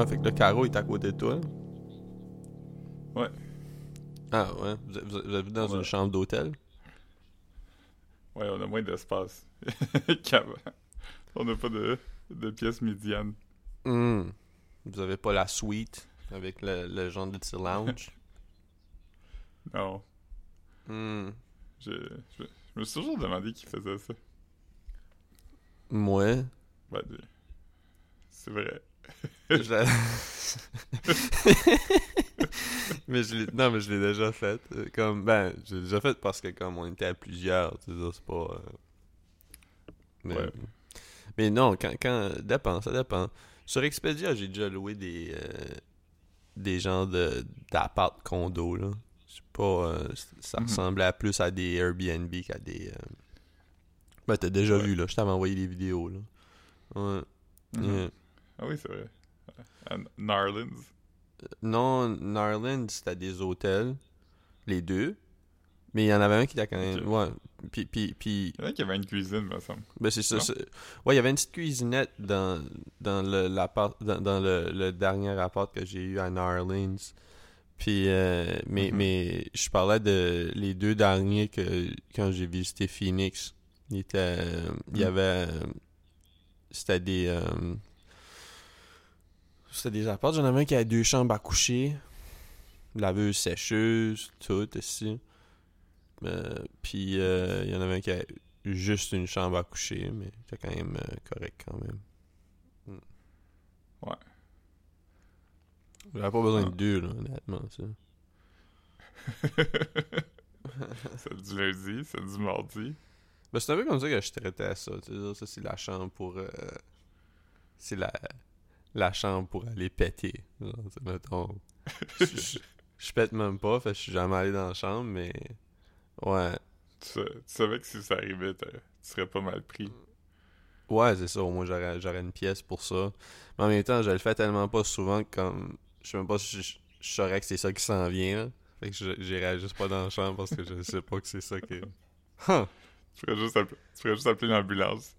Ouais, fait que le carreau est à côté de toi. Ouais. Ah ouais, vous êtes, vous dans Ouais. une chambre d'hôtel? Ouais, on a moins d'espace qu'avant. On n'a pas de, de pièces médianes. Hmm. Vous avez pas la suite avec le, le genre de petit lounge? Non. Hmm. Je, je, je me suis toujours demandé qui faisait ça. Moi, Ben, c'est vrai. Je mais je l'ai... Non, mais je l'ai déjà fait. Euh, Comme, ben, je l'ai déjà fait parce que comme on était à plusieurs, tu sais, c'est pas... euh, Mais... Ouais. mais non, quand, quand... Dépend, ça dépend. Sur Expedia, j'ai déjà loué des... euh, Des genres de... d'appart condo, là. C'est pas... euh, Ça Mhm. ressemblait plus à des Airbnb qu'à des... euh, Ben, t'as déjà Ouais. vu, là. Je t'avais envoyé des vidéos, là. Ouais. Mhm. Yeah. Ah oui, c'est vrai. À Narlands. Non, Narland, c'était des hôtels. Les deux. Mais il y en avait un qui était quand même. Ouais. Puis, puis, puis Il y en a qui avait une cuisine, me semble. ben c'est ça. Ouais, il y avait une petite cuisinette dans, dans le dans, dans le, le dernier appart que j'ai eu à Narlands. Puis euh, mais Mhm. mais je parlais de les deux derniers que quand j'ai visité Phoenix. Il était euh, il y Mhm. avait euh, c'était des euh, c'était des apparts, j'en avais un qui avait deux chambres à coucher, laveuse sécheuse, tout ici. Euh, puis euh, il y en avait un qui avait juste une chambre à coucher, mais c'était quand même euh, correct quand même. Mm. Ouais. J'avais pas besoin Ah. de deux, là, honnêtement, ça. c'est du lundi, c'est du mardi. Ben, c'est un peu comme ça que je traitais ça. Ça, c'est la chambre pour. euh, c'est la, la chambre pour aller péter. Genre, mettons. je, je- je pète même pas, fait que je suis jamais allé dans la chambre, mais. Ouais. Tu, sa- tu savais que si ça arrivait, tu serais pas mal pris. Ouais, c'est ça. Au moins, j'aurais, une pièce pour ça. Mais en même temps, je le fais tellement pas souvent que comme. Je sais même pas si je, je saurais que c'est ça qui s'en vient. là. Fait que j'irais juste pas dans la chambre parce que je sais pas que c'est ça qui. Huh. Tu ferais juste appeler, tu ferais juste appeler l'ambulance.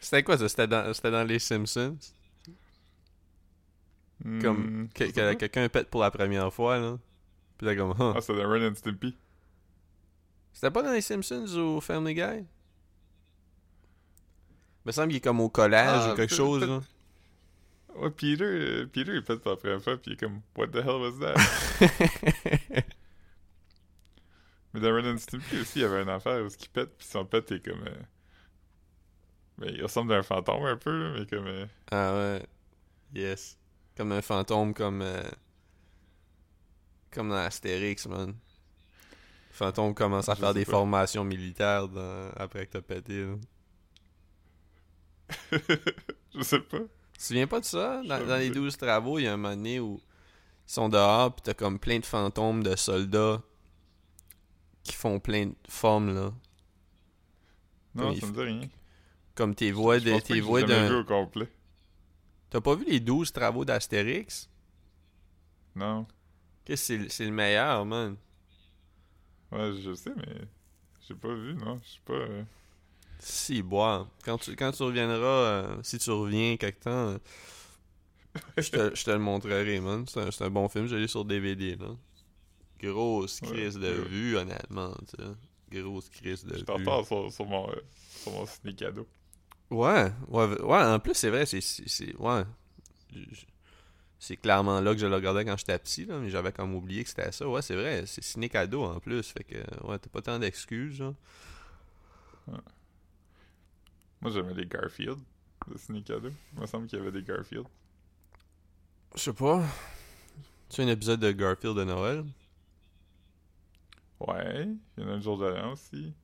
C'était quoi ça? C'était dans, c'était dans les Simpsons? Comme Hmm, que, que quelqu'un pète pour la première fois, là. Puis là, comme. Ah, c'est dans Ren and Stimpy. C'était pas dans les Simpsons ou Family Guy? Il me semble qu'il est comme au collège Ah, ou quelque chose, là. Ouais, Peter, euh, Peter, il pète pour la première fois, puis il est comme, What the hell was that? Mais dans Ren and Stimpy aussi, il y avait une affaire où il pète, puis son pète est comme. euh, Ben, il ressemble à un fantôme un peu, mais comme. euh, ah ouais. Yes. Comme un fantôme, comme. euh, Comme dans Astérix, man. Le fantôme commence à Je faire des pas. formations militaires dans- après que t'as pété, je sais pas. Tu te souviens pas de ça? Dans, les sais. 12 travaux, il y a un moment donné où ils sont dehors, pis t'as comme plein de fantômes de soldats qui font plein de formes, là. Non, ça me dit rien. Comme tes voix, de, tes voix d'un. T'as pas vu les 12 travaux d'Astérix? Non. Qu'est-ce que c'est, c'est le meilleur, man. Ouais, je sais, mais. J'ai pas vu, non. Je sais pas. euh, Si, bois. Quand tu, quand tu reviendras, euh, si tu reviens quelque temps, euh, je, te, je te le montrerai, man. C'est un, c'est un bon film, je l'ai sur DVD, là. Grosse Ouais, crise de ouais. vue, honnêtement, tu sais. Grosse crise de Je vue. t'entends sur, sur mon, sur mon ciné cadeau. Ouais, ouais, ouais, en plus, c'est vrai, c'est, ouais. C'est clairement là que je le regardais quand j'étais petit, là, mais j'avais comme oublié que c'était ça. Ouais, c'est vrai, c'est ciné cadeau en plus, fait que, ouais, t'as pas tant d'excuses, là. Moi, j'aimais les Garfield de ciné cadeau. Il me semble qu'il y avait des Garfield. Je sais pas. Tu as un épisode de Garfield de Noël? Ouais, il y en a un jour de l'an aussi.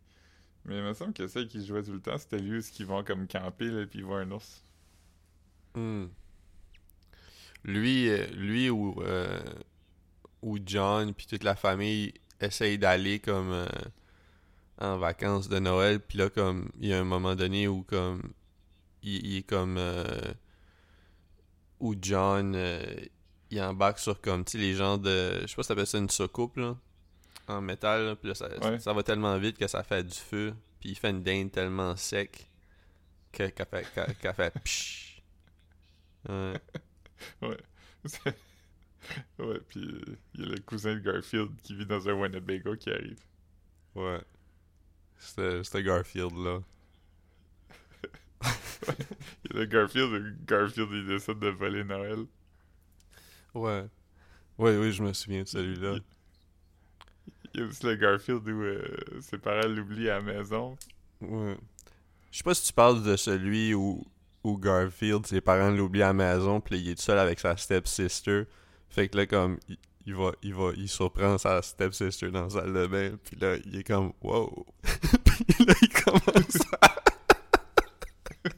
Mais il me semble que celle qui jouait tout le temps, c'était lui où ils vont comme camper, là, puis ils voient un ours. Hmm. Lui, euh, lui ou, euh, ou John puis toute la famille essayent d'aller comme euh, en vacances de Noël puis là comme il y a un moment donné où comme il, est comme où John il embarque sur comme tu sais les gens de je sais pas si t'appelles ça une soucoupe là en métal là, puis là, ça, Ouais. ça va tellement vite que ça fait du feu puis il fait une dinde tellement sec que qu'elle fait qu'elle- qu'elle fait psh. Ouais. ouais, puis euh, il y a le cousin de Garfield qui vit dans un Winnebago qui arrive. Ouais. C'était c'était Garfield-là. Il y a le Garfield, Garfield il décide de voler Noël. Ouais. Oui, oui, je me souviens de celui-là. Il y a aussi le Garfield où euh, ses parents l'oublient à la maison. Ouais. Je sais pas si tu parles de celui où, où Garfield, ses parents l'oublient à la maison, puis il est tout seul avec sa stepsister. Fait que là, comme, il, il va, il va, il surprend sa stepsister dans la salle de bain, puis là, il est comme, wow. puis là, il commence à...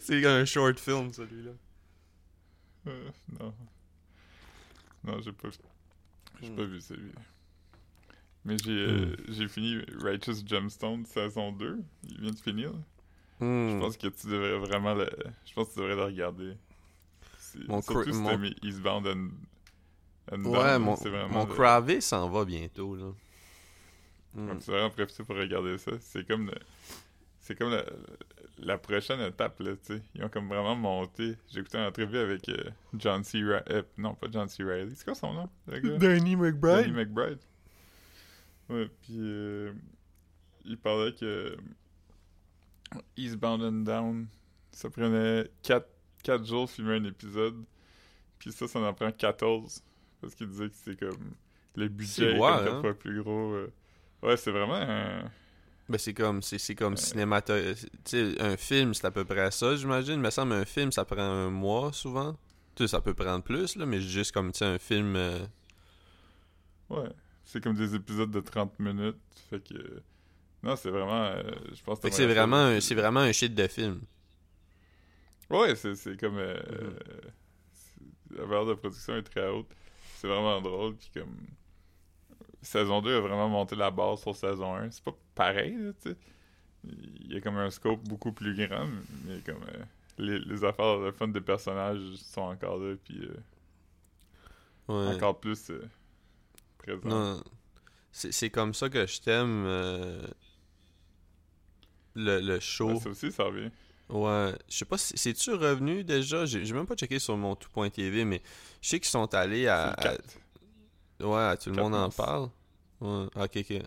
C'est un short film, celui-là. Euh, non. Non, j'ai pas, j'ai pas Hmm. vu celui Mais j'ai euh, j'ai fini Righteous Gemstone saison 2. Il vient de finir. Hmm. Je pense que tu devrais vraiment le... Je pense que tu devrais le regarder. Mon Surtout si mon- Eastbound and... and Ouais, Down, mon, c'est vraiment mon le- Kravé s'en va bientôt, là. Hmm. Ouais, tu devrais en profiter pour regarder ça. C'est comme le- C'est comme la, la prochaine étape, là, tu sais. Ils ont comme vraiment monté. J'ai écouté une entrevue avec euh, John C. Riley. non, pas John C. Riley. C'est quoi son nom, le gars? Danny Danny McBride? McBride. Ouais, puis euh, il parlait que Eastbound and Down, ça prenait 4, jours de filmer un épisode, puis ça, ça en prend 14. Parce qu'il disait que c'est comme. Le budget est quatre hein? fois plus gros. euh. Ouais, c'est vraiment un. Ben c'est comme c'est c'est comme Euh. cinémato un film c'est à peu près ça j'imagine il me semble un film ça prend un mois souvent ça peut prendre plus là mais juste comme un film euh, Ouais. C'est comme des épisodes de 30 minutes. Fait que. Non, c'est vraiment. euh, je pense fait que c'est ça, vraiment un- c'est vraiment un shit de film Ouais, c'est, c'est comme. c'est- La valeur de production est très haute. C'est vraiment drôle. Puis comme. Saison 2 a vraiment monté la base sur saison 1. C'est pas pareil, tu sais. Il y a comme un scope beaucoup plus grand, mais comme. euh, les, les affaires de fun des personnages sont encore là, puis euh, ouais encore plus euh, présents. non c'est c'est comme ça que je t'aime euh, le le show Ouais, ça aussi, ça revient. Ouais, je sais pas si c'est-tu revenu déjà, j'ai même pas checké sur mon tout.tv mais je sais qu'ils sont allés à, C'est le à- 4. Ouais, tout le monde en parle. Ouais, ok, ok.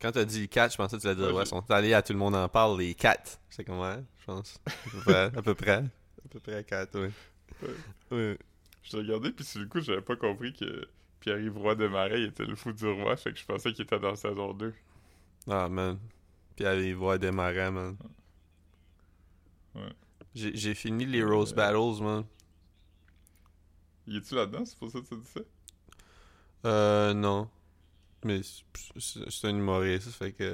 Quand t'as dit 4, je pensais que tu allais dire, Ouais, ouais, sont allés à tout le monde en parle, les 4. C'est comme, ouais, je pense. À peu près, à peu près. À peu près 4, oui. Ouais. Je t'ai regardé, puis sur le coup, j'avais pas compris que Pierre-Yves Roy Desmarais il était le fou du roi, fait que je pensais qu'il était dans saison 2. Ah, man. Puis aller voir démarrer, man. Ouais. J'ai fini les Euh, Rose Battles, man. Il est-tu là-dedans? C'est pour ça que tu dis ça? Euh, non. Mais c'est- un humoriste, ça fait que.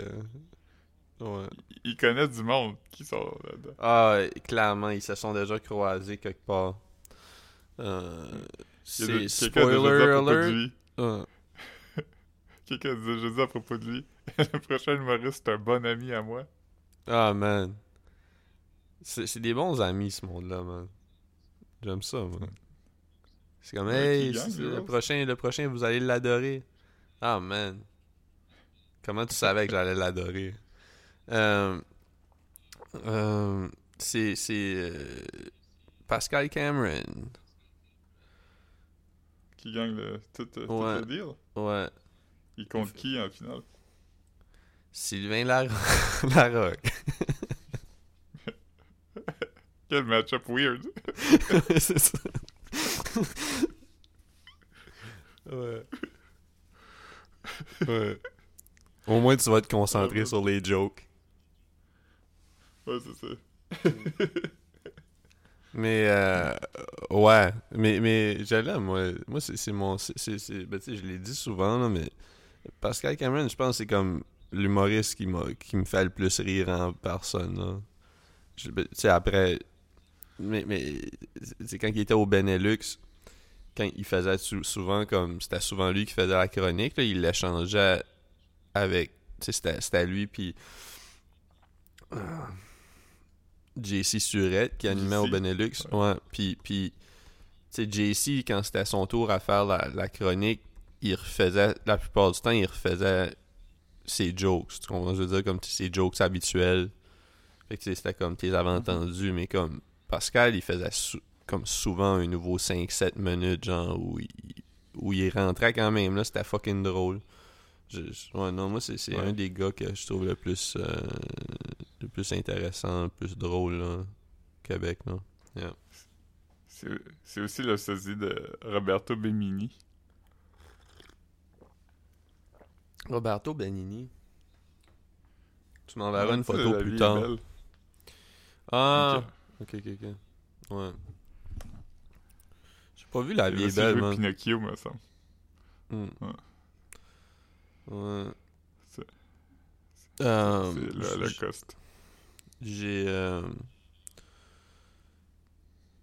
Ouais. Il- connaît du monde qui sont là-dedans. Ah, clairement, ils se sont déjà croisés quelque part. Euh, c'est spoiler à propos de alert. Ah. Quelqu'un a déjà dit à propos de lui. le prochain humoriste, c'est un bon ami à moi. Ah, man. C'est c'est des bons amis, ce monde-là, man. J'aime ça, man. C'est comme, hey, le prochain, le prochain, vous allez l'adorer. Ah, man. Comment tu savais que j'allais l'adorer? Euh, euh, c'est euh, Pascal Cameron. Qui gagne le, tout, tout Ouais. le deal? Ouais. Il compte qui en finale? Sylvain Lar Larocque. Quel match-up weird. c'est ça. Ouais. Ouais. Au moins, tu vas te concentrer sur les jokes. Ouais, c'est ça. Mais, euh, ouais. Mais, mais j'allais, moi. Moi, c'est c'est mon. c'est- Ben, tu sais, je l'ai dit souvent, là, mais Pascal Cameron, je pense que c'est comme l'humoriste qui, m'a- qui me fait le plus rire en personne, là. Je- ben, Tu sais, après. Mais, mais c'est quand il était au Benelux, quand il faisait sou- souvent comme. C'était souvent lui qui faisait la chronique, là, il l'échangeait avec. Tu sais, c'était- lui, puis. JC Surette qui animait au Benelux. Ouais, puis. puis JC, quand c'était son tour à faire la, la chronique, il refaisait. La plupart du temps, il refaisait ses jokes. Tu comprends je veux dire? Comme ses jokes habituels. Fait que tu sais, c'était comme tes avais entendu, mais comme Pascal, il faisait comme souvent un nouveau 5-7 minutes, genre, où il, où il rentrait quand même, là, c'était fucking drôle. Je, ouais, non, moi, c'est Ouais. un des gars que je trouve le plus, euh, le plus intéressant, le plus drôle, là, Québec, là. C'est c'est aussi le sosie de Roberto Benigni. Roberto Benigni. Tu m'enverras une photo plus tard. Ah! Ok, ok, ok. Ouais. J'ai pas vu La Il vie a est aussi belle, joué man. Pinocchio, me semble. Hmm. Ouais. Ouais. C'est- Euh, C'est le j- Holocauste. J'ai euh,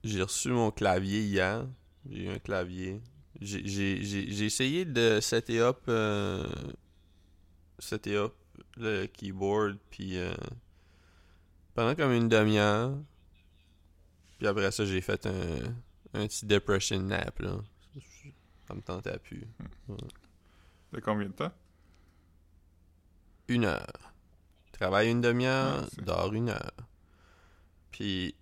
j'ai reçu mon clavier hier. J'ai eu un clavier. J'ai essayé de setter up euh, setter up le keyboard puis euh, pendant comme une demi-heure. Puis après ça, j'ai fait un un petit depression nap là. Ça me tentait plus. De combien de temps? une heure. Travaille une demi-heure, Ouais, c'est- dors une heure. Puis,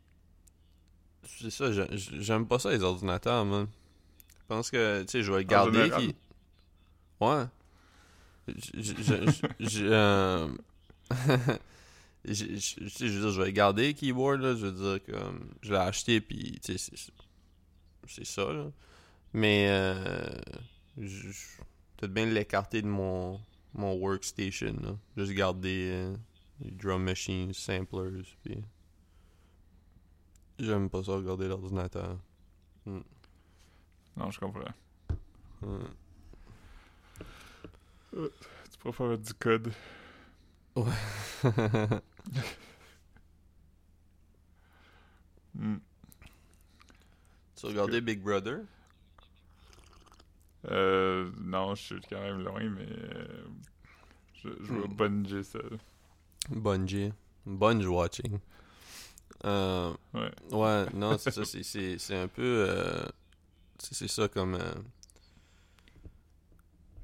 c'est ça, j'aime pas ça les ordinateurs, man. Je pense que, tu sais, je vais le garder. puis- Ouais. Je, veux dire, je vais le garder, le keyboard, là. Je veux dire, comme, je l'ai acheté, puis, tu sais, c'est- ça, là. Mais, euh, je, peut-être bien l'écarter de mon, mon workstation, là. Juste garder euh, les drum machines, samplers, puis... J'aime pas ça, regarder l'ordinateur. Non, je comprends. Ouais. Tu préfères du code. Hmm. Tu regardé Big Brother? Euh, non, je suis quand même loin, mais euh, je, je vais Hmm. bunger ça. Bungie. Bunge watching. Euh, Ouais. ouais, non, c'est ça, c'est- un peu... euh, c'est ça comme... euh,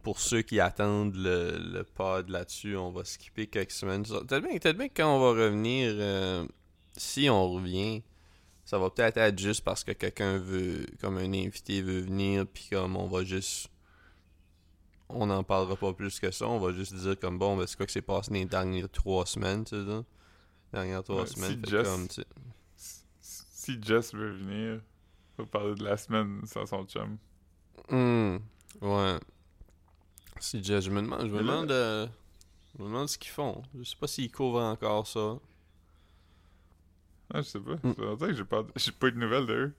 pour ceux qui attendent le, le pod là-dessus, on va skipper quelques semaines. Peut-être bien, peut-être bien que quand on va revenir, si on revient, ça va peut-être être juste parce que quelqu'un veut, comme un invité veut venir, puis comme on va juste... On n'en parlera pas plus que ça, on va juste dire comme bon, ben, c'est quoi que s'est passé les dernières trois semaines, tu sais? Dernières trois Ouais, semaines, si Jess- comme, tu sais, Si- Jess veut venir, on va parler de la semaine sans son chum. Hmm, ouais. Si Jess, je me demande, je me demande, euh, je me demande ce qu'ils font. Je sais pas s'ils couvrent encore ça. Ah, je sais pas. Hmm. Ça que j'ai pas, j'ai pas eu de nouvelles d'eux.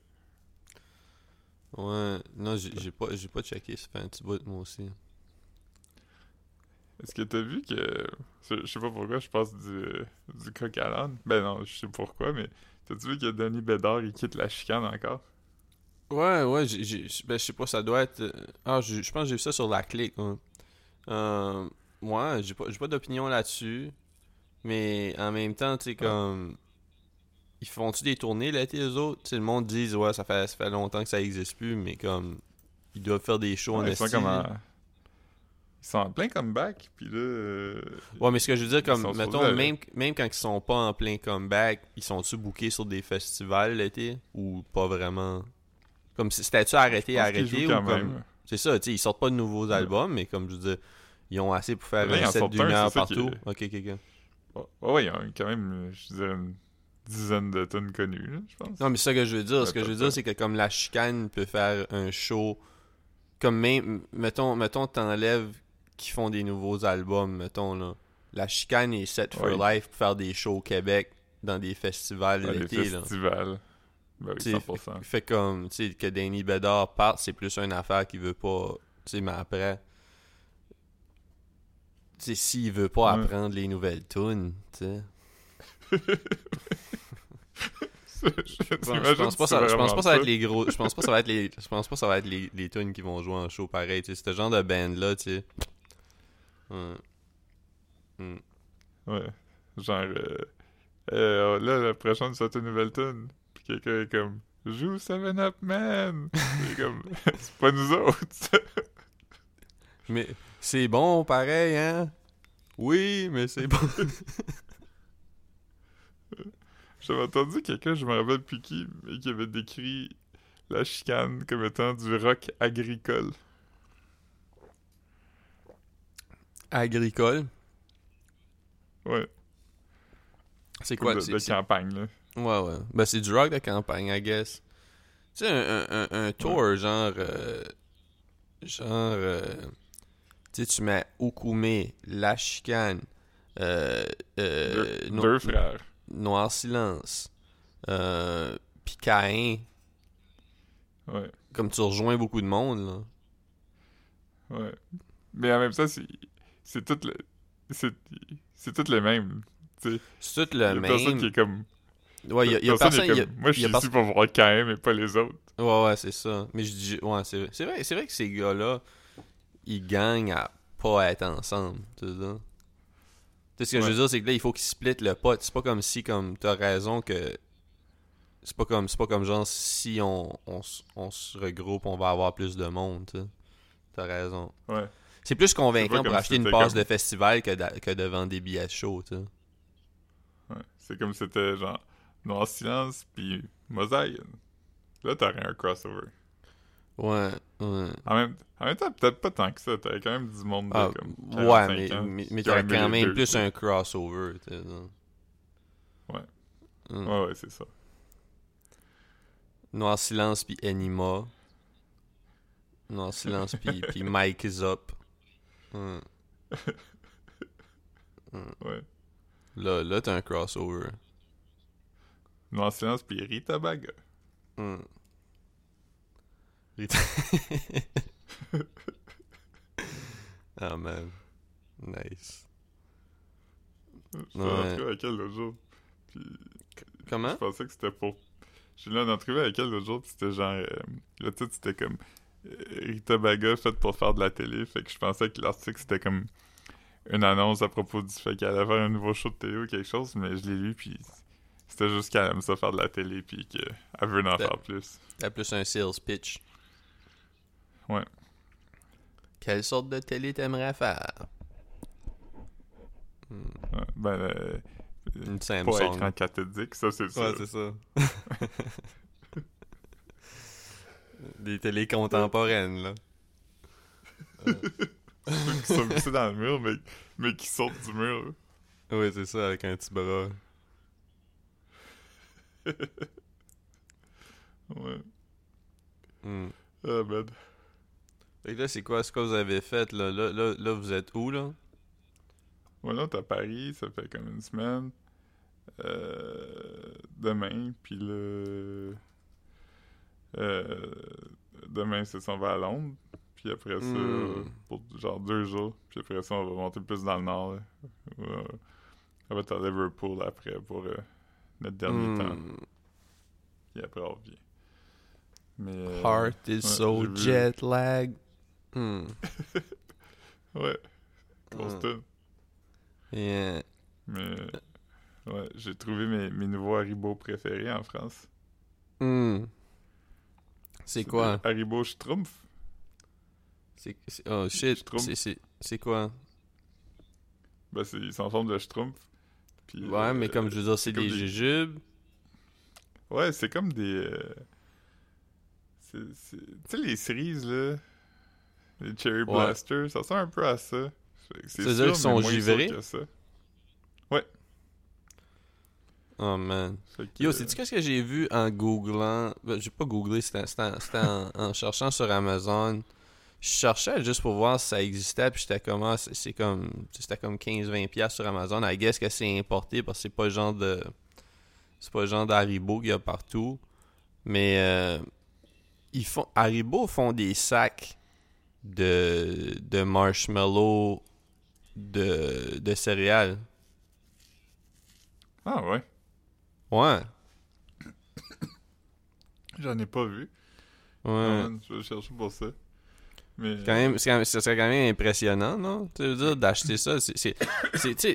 Ouais, non, j'ai j'ai pas, j'ai pas checké, ça fait un petit bout, moi aussi. Est-ce que t'as vu que. Je sais pas pourquoi je passe du, du coq à l'âne. Ben non, je sais pourquoi, mais t'as-tu vu que Denis Bédard il quitte la chicane encore? Ouais, ouais, j'ai, j'ai- ben, je sais pas, ça doit être. Ah, je, pense que j'ai vu ça sur la clique. hein. Euh, ouais, j'ai pas, j'ai pas d'opinion là-dessus. Mais en même temps, tu sais, comme. Ils font-tu des tournées l'été, eux autres? Le monde dit, ouais, ça fait, ça fait longtemps que ça existe plus, mais comme. Ils doivent faire des shows en Ouais, ils sont comme en... Ils sont en plein comeback, puis là... euh, Ouais, mais ce que je veux dire, comme, mettons, même, même quand ils sont pas en plein comeback, ils sont-tu bookés sur des festivals l'été? Ou pas vraiment? Comme, si- c'était-tu arrêté, arrêté? Ou quand comme... même. C'est ça, tu sais, ils sortent pas de nouveaux Ouais. albums, mais comme je veux dire, ils ont assez pour faire Là, ils un en set sortent d'une un, heure partout. est- Ok, ok, ok. Ouais, ouais, ils ont quand même, je dirais, une dizaine de tonnes connues, là, je pense. Non, mais ça que je veux dire. Ce que je veux dire, c'est que comme la chicane peut faire un show, comme même, mettons, mettons, t'enlèves qui font des nouveaux albums, mettons, là. La chicane est set for life pour faire des shows au Québec dans des festivals l'été, là. festivals. Ben oui, T'sais, 100%. Fait comme, tu sais, que Danny Bedard parte, c'est plus une affaire qu'il veut pas. Tu sais, mais après. Tu sais, s'il veut pas Ouais. apprendre les nouvelles tunes, tu sais. je pense, pas ça, je pense pas ça va être les gros. Je pense pas ça va être les. Je pense pas ça va être les, les tunes qui vont jouer en show pareil. Sais, ce genre de band là, tu sais. Ouais. Hmm. Ouais. Genre, euh, euh, là, la prochaine, c'est une nouvelle tune. Puis quelqu'un est comme, joue 7-Up Man. c'est comme, c'est pas nous autres. Mais c'est bon pareil, hein? Oui, mais c'est bon. J'avais entendu quelqu'un, je me rappelle plus qui, mais qui avait décrit la chicane comme étant du rock agricole. Agricole? Ouais. C'est quoi? de, de campagne, là. Ouais, ouais. Ben, c'est du rock de campagne, I guess. Tu sais, un, un, tour, genre. euh, genre. euh, tu sais, tu mets Okume, La Chicane, euh, euh, Deux, No- deux frères. Noir Silence, euh, puis Caïn. Ouais, Comme tu rejoins beaucoup de monde, là. ouais. Mais en même temps, c'est tout le... C'est c'est tout le même. C'est tout y a le personne même. qui est comme... Ouais, il y a, y a personne est y a- comme, Moi, je suis ici pour voir KM et pas les autres. Ouais, ouais, c'est ça. Mais je dis, ouais, c'est vrai. C'est vrai, c'est vrai que ces gars-là, ils gagnent à pas être ensemble, tu sais. Ça. Tu sais, ce que je veux dire, c'est que là, il faut qu'ils splitent le pot. C'est pas comme si, comme, t'as raison que. C'est pas comme, c'est pas comme genre, si on, on, se regroupe, on va avoir plus de monde, tu sais. T'as raison. Ouais. C'est plus convaincant pour acheter une passe comme- de festival que, d'a- que de vendre des billets chauds, tu sais. Ouais. C'est comme si c'était genre Noir Silence puis Mosaïque. Là, t'aurais un crossover. Ouais, ouais. En même, en même temps, peut-être pas tant que ça. T'avais quand même du monde de Ah, comme ouais, 45 mais, ans mais, aimé quand même plus un crossover. Ouais. Mm. Ouais, ouais, c'est ça. Noir Silence puis Anima. Noir Silence puis, puis Mike is up. Hum. Ouais. Là, là t'as un crossover. Noir Silence puis Rita Baga. Ah man. Nice. Je l'ai Ouais. avec elle l'autre jour. Puis Comment? je pensais que c'était pour. J'ai eu une entrevue avec elle l'autre jour, puis c'était genre. euh, le titre c'était comme euh, Rita Baga faite pour faire de la télé. Fait que je pensais que l'article c'était comme une annonce à propos du fait qu'elle allait faire un nouveau show de télé ou quelque chose, mais je l'ai lu, puis c'était juste qu'elle aime ça faire de la télé, puis qu'elle veut en faire plus. T'as plus un sales pitch. Ouais. Quelle sorte de télé t'aimerais faire? Ouais, ben, euh, Une pas Samsung. écran cathodique, ça c'est ça. Ouais, c'est ça. Des télés contemporaines, là. qui sont vissés dans le mur, mais, mais qui sortent du mur. Oui, c'est ça, avec un petit bras. Ouais. Hmm. Ah, ben. Fait que là, c'est quoi ce que vous avez fait, là? Là, là, là, vous êtes où, là? Ouais, là, t'es à Paris, ça fait comme une semaine. Euh, demain, puis le. Euh, demain, c'est ça, on va à Londres. Puis après ça, Hmm. pour genre deux jours. Puis après ça, on va monter plus dans le nord. là. Euh, on va être à Liverpool après pour euh, notre dernier temps. Hmm. Puis après, on revient. Mais. Heart is ouais, so jet lag. Hmm. Ouais. Grosse Hmm. tune. Yeah. Mais. Ouais, j'ai trouvé mes, mes nouveaux Haribo préférés en France. Hmm. C'est quoi? Haribo Schtroumpf. C'est... Oh shit. C'est, quoi? Ben, c'est, ils sont en forme de Schtroumpf. Puis, Ouais, euh, mais comme je veux dire, c'est des des- jujubes. Ouais, c'est comme des. euh, Tu sais, les cerises, là. Les Cherry Ouais. Blaster, ça ressemble un peu à ça. C'est-à-dire sûr, qu'ils sont givrés? que ça. Oh man. Que, Yo, sais-tu qu'est-ce que j'ai vu en googlant? Ben, j'ai pas googlé, c'était, en, c'était en- en cherchant sur Amazon. Je cherchais juste pour voir si ça existait, puis j'étais comme, ah, c'est, comme, c'était comme 15-20$ piastres sur Amazon. I guess que c'est importé parce que c'est pas le genre de, c'est pas le genre d'Haribo qu'il y a partout. Mais, euh, ils font, Haribo font des sacs de, de marshmallow de, de céréales. Ah, ouais. Ouais. J'en ai pas vu. Ouais. Man, je vais chercher pour ça. Mais. Quand même, c'est quand même- ça serait quand même impressionnant, non? Tu veux dire, d'acheter ça, c'est... Tu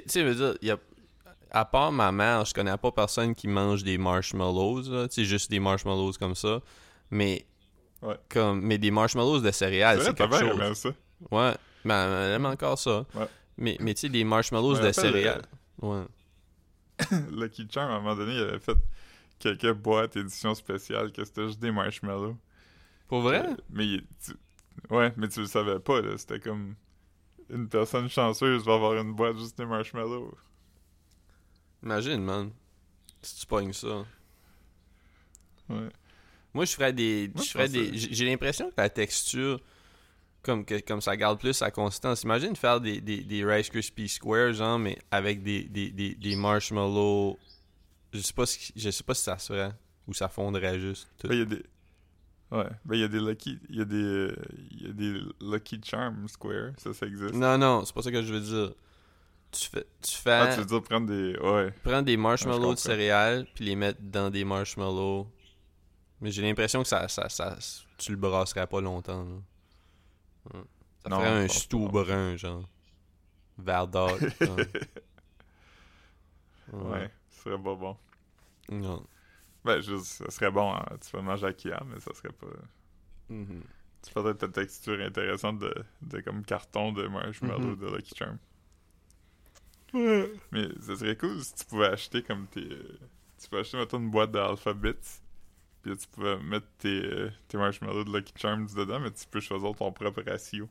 sais- veux dire, y a, à part ma mère, je connais pas personne qui mange des marshmallows. Tu sais, juste des marshmallows comme ça. Mais... Ouais. Comme, mais des marshmallows de céréales, c'est quelque chose. ça. Ouais. Mais elle aime encore ça. Ouais. Mais, mais tu sais, des marshmallows de céréales. Ouais. Lucky Charm, à un moment donné, il avait fait quelques boîtes édition spéciale que c'était juste des marshmallows. Pour vrai? Euh, mais tu- ouais, mais tu le savais pas là, c'était comme une personne chanceuse va avoir une boîte juste des marshmallows. Imagine, man. Si tu pognes ça. Ouais. Moi, je ferais des. Moi, je ferais des. que- J'ai l'impression que la texture. Comme, que, comme ça garde plus sa consistance. Imagine faire des, des, des Rice Krispies Square, genre, mais avec des, des, des, des marshmallows. Je sais pas si, je sais pas si ça se ferait. Ou ça fondrait juste. tout. Ben, il y a des Ouais, ben il y a des Lucky il y a des euh, il y a des Lucky Charm Square, ça ça existe. Non, non, c'est pas ça que je veux dire. Tu fais. Tu fais. Ah, tu veux dire prendre des ouais. prendre des marshmallows comprends. de céréales puis les mettre dans des marshmallows. Mais j'ai l'impression que ça, ça, ça, tu le brasserais pas longtemps. là. Ouais. Ça Non, ferait un pas. brun, genre. Verdâtre. genre. Ouais, ce serait pas bon. Non. Ben juste ça serait bon, hein, tu peux manger à Kia, mais ça serait pas Mhm. tu ferais ta texture intéressante de, de comme carton de marshmallow Mhm. de Lucky Charm. Mais ça serait cool si tu pouvais acheter comme tes. euh, Tu peux acheter, mettons, une boîte d'alphabets. Puis tu pouvais mettre tes, tes marshmallows de Lucky Charms dedans, mais tu peux choisir ton propre ratio.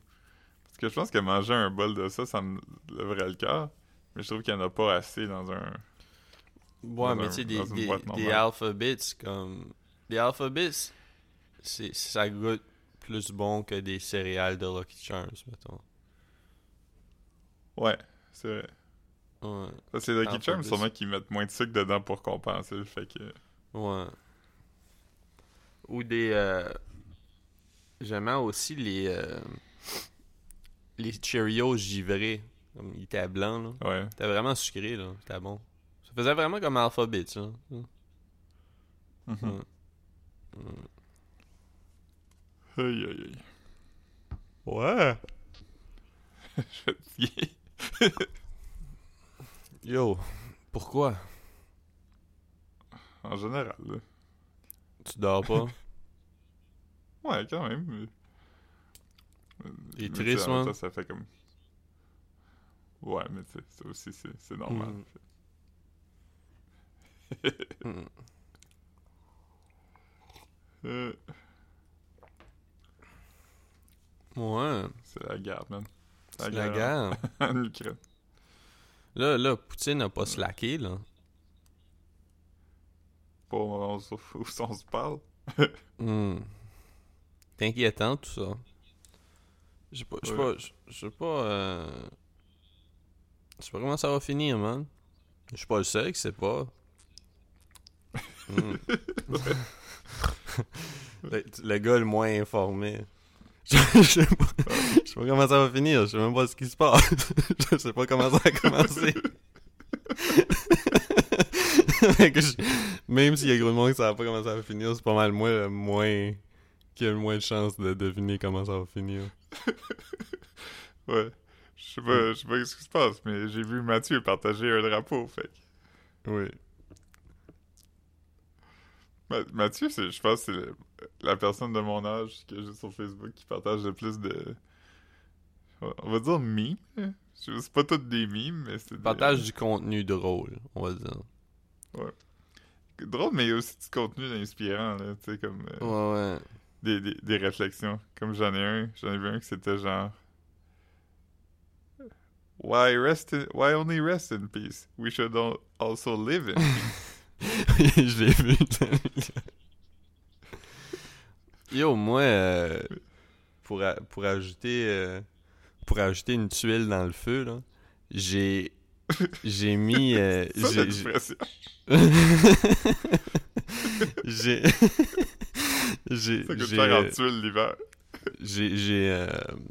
Parce que je pense que manger un bol de ça, ça me lèverait le cœur. Mais je trouve qu'il n'y en a pas assez dans un. Ouais, Dans mais tu sais, des, des, alphabets comme. Des alphabets, ça goûte plus bon que des céréales de Lucky Charms, mettons. Ouais, c'est vrai. Ouais. Parce que les Lucky. Charms, sûrement qu'ils mettent moins de sucre dedans pour compenser le fait que. Ouais. Ou des. Euh... J'aimais aussi les. euh, Les Cheerios givrés. Comme ils étaient blancs, là. Ouais. C'était vraiment sucré, là. C'était bon. Ça faisait vraiment comme alphabet, ça. Mhm. Ouais. Aïe aïe aïe. Ouais. Je suis. Yo. Pourquoi? En général, là. Tu dors pas? Ouais, quand même. mais- T'es Mais triste, man? temps, Ça fait comme. Ouais, mais tu sais, ça aussi, c'est normal. Mm. Euh, Ouais. c'est la guerre, man. C'est la guerre. en Ukraine. Là, là, Poutine n'a pas slacké, là. Pas au moment où, on se parle. Hmm. C'est inquiétant tout ça. Je sais pas, je sais pas, je sais pas, euh... sais pas comment ça va finir, man. Je suis pas le seul qui sait pas. Hmm. le, le gars le moins informé. Je, je sais pas, je sais pas comment ça va finir, je sais même pas ce qui se passe. je sais pas comment ça a commencé. Même s'il y a gros de monde qui savent pas comment ça va finir, c'est pas mal moi le moins qui a le moins de chance de deviner comment ça va finir. Ouais. Je sais pas, je sais pas ce qui se passe, mais j'ai vu Mathieu partager un drapeau, fait Oui. Ma- Mathieu, c'est, je pense que c'est la personne de mon âge que j'ai sur Facebook qui partage le plus de. On va dire mimes. Je- C'est pas toutes des mimes, mais c'est. des- Partage du contenu drôle, on va dire. Drôle, mais il y a aussi du contenu inspirant, là. Tu sais, comme. euh, Ouais, ouais. des, des, des réflexions. Comme j'en ai un, j'en ai vu un que c'était genre. Why rest in, why only rest in peace? We should al- also live in peace. je l'ai vu. Yo, moi, euh, pour, a- pour ajouter euh, pour ajouter une tuile dans le feu, là, j'ai j'ai mis euh, j'ai- j'ai en euh, l'hiver. j'ai j'ai euh,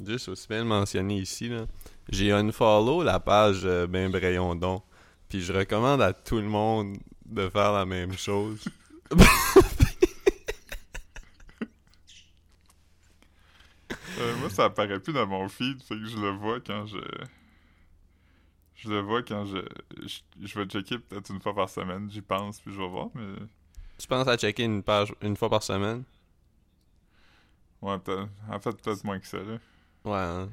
juste aussi bien mentionné ici là. J'ai unfollow la page euh, Ben Brayon Don. Puis je recommande à tout le monde de faire la même chose. Euh, moi, ça apparaît plus dans mon feed, fait que je le vois quand je. Je le vois quand je. Je, je vais checker peut-être une fois par semaine, j'y pense, puis je vais voir, mais. Tu penses à checker une page une fois par semaine? Ouais, peut-être. En fait, peut-être moins que ça, là. Ouais. hein.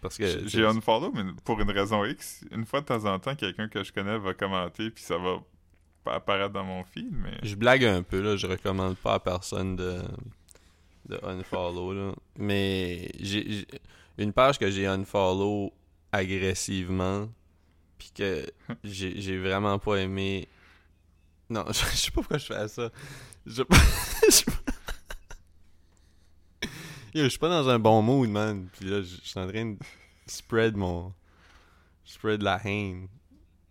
Parce que J'ai unfollow, mais pour une raison X. Une fois de temps en temps, quelqu'un que je connais va commenter, puis ça va apparaître dans mon feed, mais... Je blague un peu, là. Je recommande pas à personne de, de unfollow, là. Mais j'ai j'ai- une page que j'ai unfollow agressivement, puis que j'ai vraiment pas aimé. Non, je, je sais pas pourquoi je fais ça. Je, je, sais pas- Yo, je suis pas dans un bon mood, man. Puis là, je je suis en train de spread mon. spread la haine.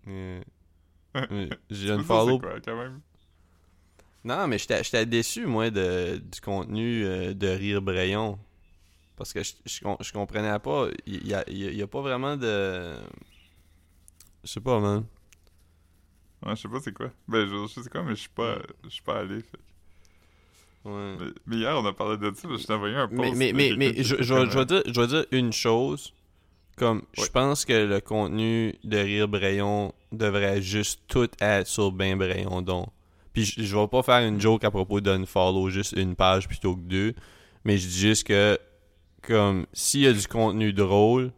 Euh, J'ai quoi, quand même? non, mais j'étais déçu, moi, de, du contenu euh, de Rire Brayon. Parce que je, je, com- je comprenais pas. Il y a, il y a- il y a pas vraiment de. Je sais pas, man. Ouais, je sais pas c'est quoi. Ben, je, je sais quoi, mais je suis pas, je suis pas allé. fait Ouais. Mais, mais hier, on a parlé de ça, je t'ai envoyé un post. Mais, mais, mais, je, vais- vais dire, je vais dire une chose. Comme, je pense que le contenu de Rire Brayon devrait juste tout être sur Ben Brayon donc. Puis je, je vais pas faire une joke à propos d'un follow juste une page plutôt que deux. Mais je dis juste que, comme, s'il y a du contenu drôle,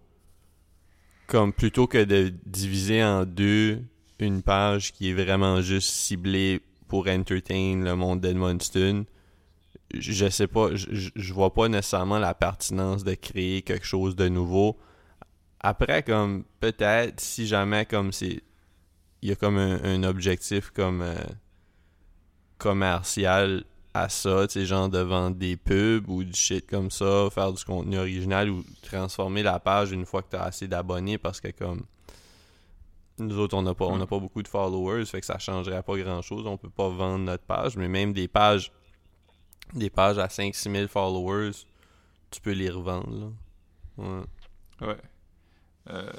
comme plutôt que de diviser en deux une page qui est vraiment juste ciblée pour entertain le monde d'Edmundston, je sais pas, je vois pas nécessairement la pertinence de créer quelque chose de nouveau. Après, comme, peut-être, si jamais, comme c'est. Il y a comme un, un objectif comme euh, commercial à ça, tu sais, genre de vendre des pubs ou du shit comme ça, faire du contenu original ou transformer la page une fois que t'as assez d'abonnés parce que, comme. Nous autres, on n'a pas, on n'a pas beaucoup de followers, fait que ça changerait pas grand chose. On peut pas vendre notre page, mais même des pages des pages à 5-6 000 followers, tu peux les revendre. Là. Ouais. Ouais. Euh,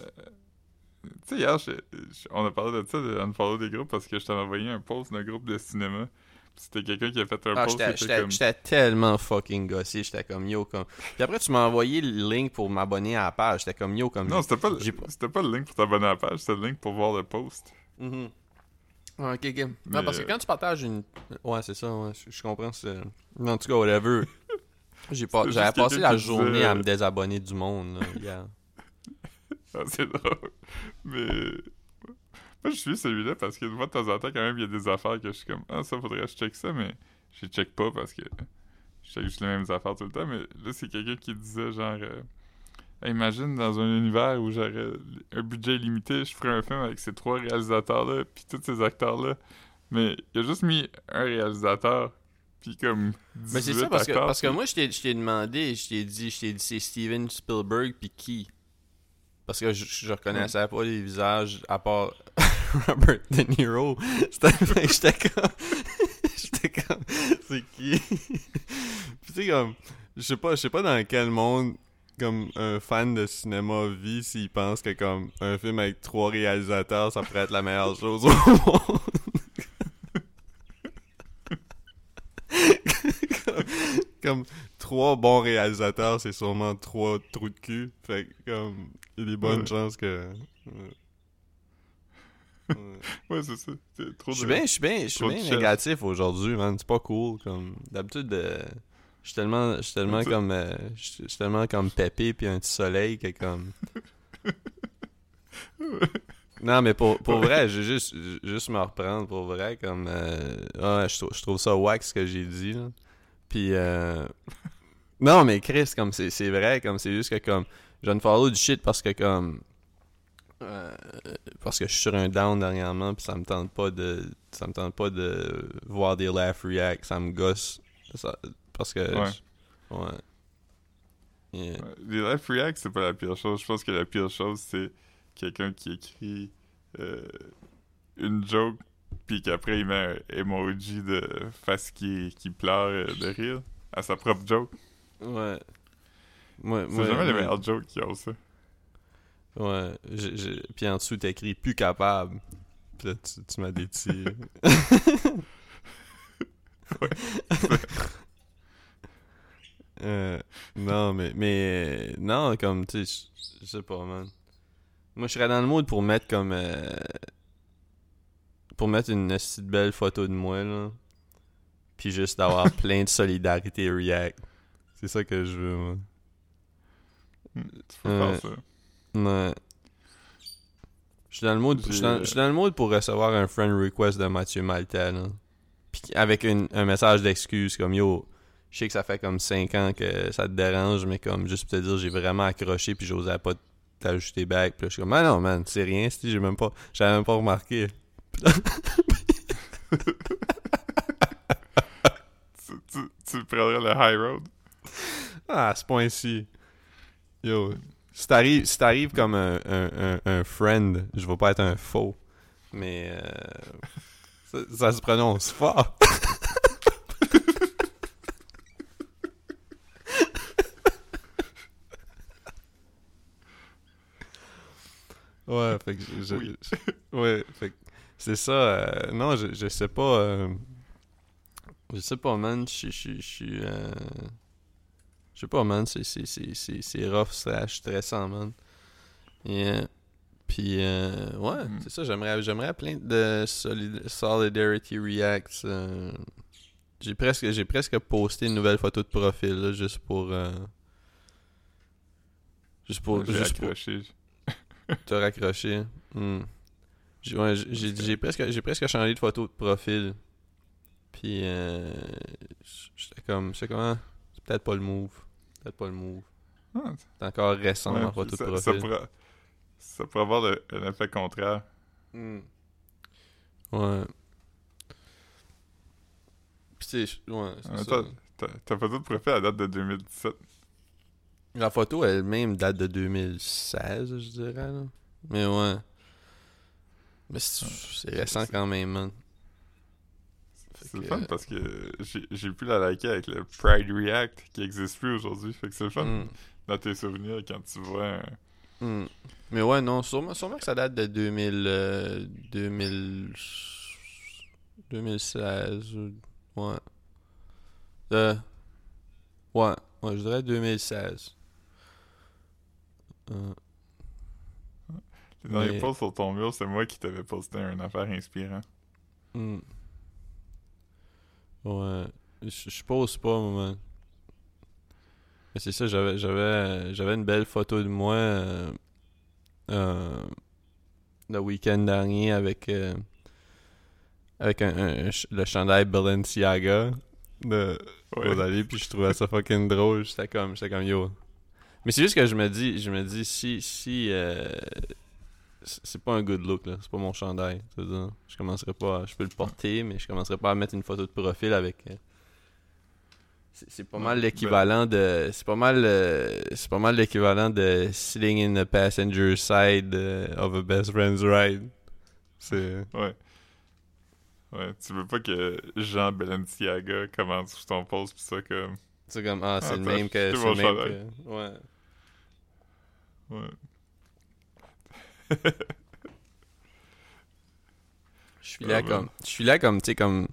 tu sais, hier, je- je- on a parlé de ça, de unfollow des groupes, parce que je t'avais envoyé un post d'un groupe de cinéma. C'était quelqu'un qui a fait un Ah, post j'étais- comme... tellement fucking gossé. J'étais comme yo. Comme... Puis après, tu m'as envoyé le link pour m'abonner à la page. J'étais comme yo. Comme Non, c'était pas, le- pas- le link pour t'abonner à la page, c'était le link pour voir le post. Mhm. Ouais, ok, ok. Non, Mais, parce que euh, quand tu partages une. Ouais, c'est ça, ouais, je, je comprends. En tout cas, whatever. J'ai pas... J'avais passé la journée disait- à me désabonner du monde. Là, hier. Ah, c'est drôle. Mais... Moi, je suis celui-là parce que de fois de temps en temps, quand même, il y a des affaires que je suis comme « Ah, ça, faudrait que je check ça », mais je les check pas parce que je check juste les mêmes affaires tout le temps. Mais là, c'est quelqu'un qui disait genre... euh, Hey, imagine dans un univers où j'aurais un budget limité, je ferais un film avec ces trois réalisateurs-là, puis tous ces acteurs-là. Mais il a juste mis un réalisateur, puis comme 18 Mais c'est ça, parce que, parce que moi, je t'ai demandé, je t'ai dit, je t'ai dit c'est Steven Spielberg, puis qui? Parce que je, je reconnaissais pas les visages à part Robert De Niro. C'était j'étais comme. j'étais comme. C'est qui? Puis tu sais, comme. Je sais pas, je sais pas dans quel monde. Comme un fan de cinéma vit s'il pense que comme un film avec trois réalisateurs ça pourrait être la meilleure chose au monde. comme, comme trois bons réalisateurs, c'est sûrement trois trous de cul. Fait que, comme, il y a des bonnes Ouais. chances que. ouais. Ouais. C'est ça. Trop Je suis bien, je suis bien, je suis bien négatif aujourd'hui, man. C'est pas cool. Comme d'habitude, euh, je suis tellement, je suis tellement comme, euh, je suis tellement comme pépé puis un petit soleil que comme. Non, mais pour, pour vrai, je vais juste, ju- juste me reprendre pour vrai. Comme, euh, ah, je, trou- je trouve ça wack ce que j'ai dit. Là. Puis, euh, non, mais Chris, comme c'est c'est vrai, comme c'est juste que comme, je ne follow du shit parce que comme, euh, parce que je suis sur un down dernièrement, puis ça me tente pas de, ça me tente pas de voir des laugh react, ça me gosse, Ça- parce que, Ouais. je- ouais. Yeah. Les live react, c'est pas la pire chose. Je pense que la pire chose, c'est quelqu'un qui écrit euh, une joke, puis qu'après il met un emoji de face qui, qui pleure euh, de rire à sa propre joke. Ouais. Ouais, C'est ouais, jamais les ouais. meilleures jokes qui ont ça. Ouais, puis en dessous, t'écris plus capable. Puis là, tu, tu m'as déti. Euh, non, mais, mais, non, comme, tu sais, je- sais pas, man. Moi, je serais dans le mood pour mettre comme, euh, pour mettre une petite belle photo de moi, là. Puis juste d'avoir plein de solidarité react. C'est ça que je veux, moi. Tu peux faire ça. Ouais. Je suis dans le mood, je suis dans, je suis dans le mood pour recevoir un friend request de Mathieu Maltais, là. Puis avec une- un message d'excuse comme yo, je sais que ça fait comme 5 ans que ça te dérange, mais comme juste pour te dire j'ai vraiment accroché puis j'osais pas t'ajouter back. Puis là, je suis comme ah non man, c'est rien, si j'ai même pas j'avais même pas remarqué. Tu, tu, tu prendrais le high road? Ah, à ce point-ci. Yo, si t'arrives si comme un, un, un, friend, je vais pas être un faux. Mais euh, ça, ça se prononce fort. ouais, fait que je, Oui. je- ouais, fait c'est ça. euh, non, je, je sais pas. euh, je sais pas, man. Je suis- je sais pas, man. C'est- rough, slash stressant, man. Yeah. Puis, euh, ouais, Mm. c'est ça. J'aimerais j'aimerais plein de solid- Solidarity Reacts. euh, j'ai presque, j'ai presque posté une nouvelle photo de profil, là, juste pour. euh, juste pour. J'ai juste pour accroché. te raccrocher. Hmm. J'ai ouais, presque, j'ai presque changé de photo de profil. Puis, j'étais comme, c'est comment? C'est peut-être pas le move. Peut-être pas le move. Ah, C'est encore récent, ouais, photo de ça, profil. ça pourrait, ça pourrait avoir le- un effet contraire. Hmm. Ouais. Puis je- ouais, c'est même ça. ta photo de profil, elle date de 2017. La photo elle-même date de 2016, je dirais. Là. Mais ouais. Mais c'est c'est récent quand même, man. C'est le fun euh, parce que j'ai pu la liker avec le Pride React qui existe plus aujourd'hui. Fait que c'est le fun hmm. dans tes souvenirs quand tu vois un... Hmm. Mais ouais, non, sûrement, sûrement que ça date de 2000, euh, 2000 2016. ou- Ouais. Euh, ouais, ouais, je dirais 2016. Euh, Dans les Mais- posts sur ton mur, c'est moi qui t'avais posté une affaire inspirant. hmm. Ouais. Je je pose pas, moi. Mais c'est ça, j'avais j'avais j'avais une belle photo de moi euh, euh, le week-end dernier avec euh, avec un, le chandail Balenciaga de Ouais. Rosalie puis je trouvais ça fucking drôle, j'étais comme j'étais comme yo. Mais c'est juste que je me dis je me dis si si c'est pas un good look là, c'est pas mon chandail. Je commencerai pas à- je peux le porter mais je commencerai pas à mettre une photo de profil avec euh, c'est pas mal ben- l'équivalent de c'est pas mal euh, c'est pas mal l'équivalent de sitting in the passenger side euh, of a best friend's ride. C'est Ouais. Ouais, tu veux pas que Jean Balenciaga commence sur ton post pis ça comme... c'est comme ah c'est Ah, le même que c'est le même que ouais. Ouais. Je suis là comme je suis là comme tu sais comme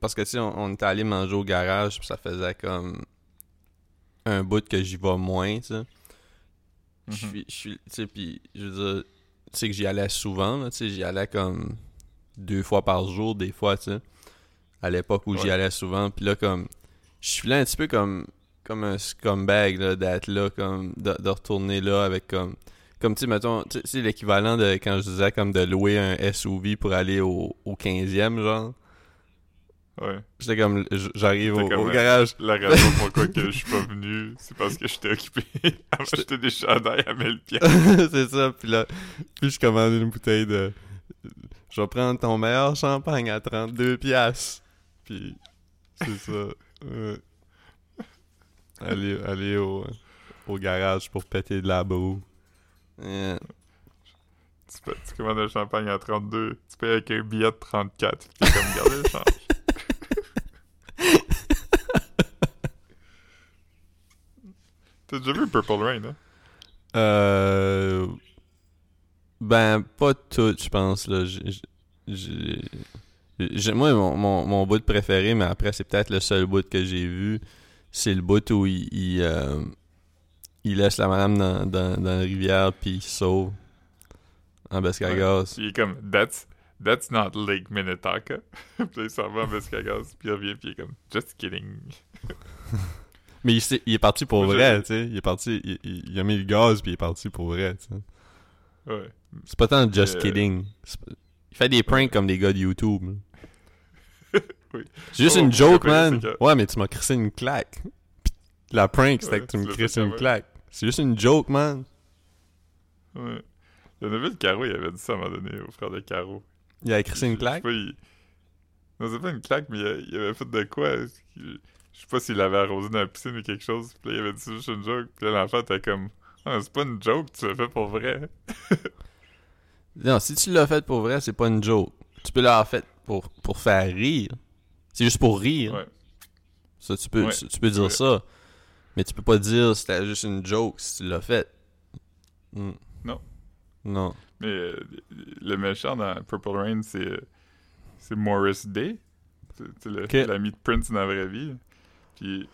parce que tu sais on, on était allé manger au garage puis ça faisait comme un bout que j'y vais moins tu sais je Mhm. suis je suis tu sais puis je veux dire tu sais que j'y allais souvent tu sais j'y allais comme deux fois par jour des fois tu sais à l'époque où j'y allais souvent puis là comme je suis là un petit peu comme comme un scumbag là d'être là comme de, de retourner là avec comme comme tu sais mettons tu sais, c'est l'équivalent de quand je disais comme de louer un SUV pour aller au, au 15e genre Ouais. j'étais comme j'arrive au, garage La raison pourquoi que je suis pas venu, c'est parce que j'étais occupé à m'acheter des chandails à 1000 pièces. c'est ça puis là puis je commande une bouteille de je vais prendre ton meilleur champagne à 32 piastres puis c'est ça ouais. aller aller au, au garage pour péter de la boue Yeah. Tu, payes- tu commandes un champagne à 32, tu payes avec un billet de 34. T'es comme, regardez le change. T'as déjà vu Purple Rain, hein? Euh, ben, pas tout, je pense. Là. J'ai- moi, mon, mon, mon bout préféré, mais après, c'est peut-être le seul bout que j'ai vu. C'est le bout où il, il, euh, il laisse la madame dans, dans, dans la rivière, puis il sauve en Bescagaz. Il est comme, that's, that's not Lake Minnetonka. puis il s'en va en Bescagaz, puis il revient, puis il est comme, just kidding. Mais il, est parti pour Moi, vrai, tu sais. Il est parti, il, il- il a mis le gaz puis il est parti pour vrai, tu sais. Ouais. C'est pas tant just Euh, kidding. Il fait des pranks comme des gars de YouTube. Oui. C'est juste Oh, une joke, man. que- Ouais, mais tu m'as crissé une claque. La prank, c'était Ouais, que tu me crisses une claque. C'est juste une joke, man. Ouais. De Caro, il avait dit ça à un moment donné au frère de Caro. Il a Je- une claque. Je sais pas, il... Non, c'est pas une claque, mais il, a- il avait fait de quoi? Je sais pas s'il avait arrosé dans la piscine ou quelque chose. Puis là, il avait dit c'est juste une joke. Puis là, l'enfant était comme... Ah, c'est pas une joke, tu l'as fait pour vrai. Non, si tu l'as fait pour vrai, c'est pas une joke. Tu peux l'avoir fait pour, pour faire rire. C'est juste pour rire. Ouais. Ça, tu peux, Ouais, tu, tu peux dire ça. Mais tu peux pas dire c'était juste une joke si tu l'as fait. Hmm. Non. Non. Mais euh, le méchant dans Purple Rain, c'est... C'est Morris Day. C'est l'ami de Prince dans la vraie vie. Puis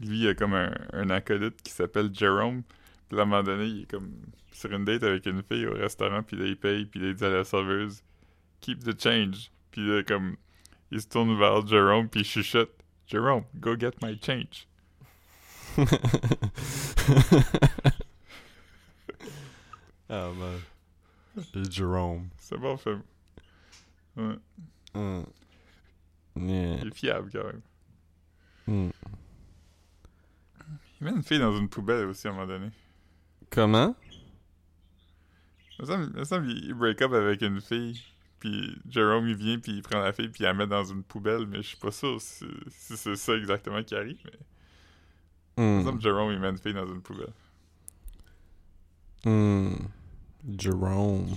lui, il a comme un, un acolyte qui s'appelle Jerome. Puis à un moment donné, il est comme sur une date avec une fille au restaurant, puis là, il paye, puis là, il dit à la serveuse « Keep the change ». Puis là, comme, il se tourne vers Jerome, puis il chuchote « Jerome, go get my change ah, man. C'est Jerome. ». C'est bon film. Ouais, Hmm. Yeah. il est fiable, quand même. Hmm. Il met une fille dans une poubelle aussi, à un moment donné. Comment? Il me semble, il me semble qu'il break up avec une fille, puis Jerome il vient, puis il prend la fille, puis il la met dans une poubelle, mais je suis pas sûr si, si c'est ça exactement qui arrive. Mais il me Hmm. semble que Jerome il met une fille dans une poubelle. Hmm. Jerome.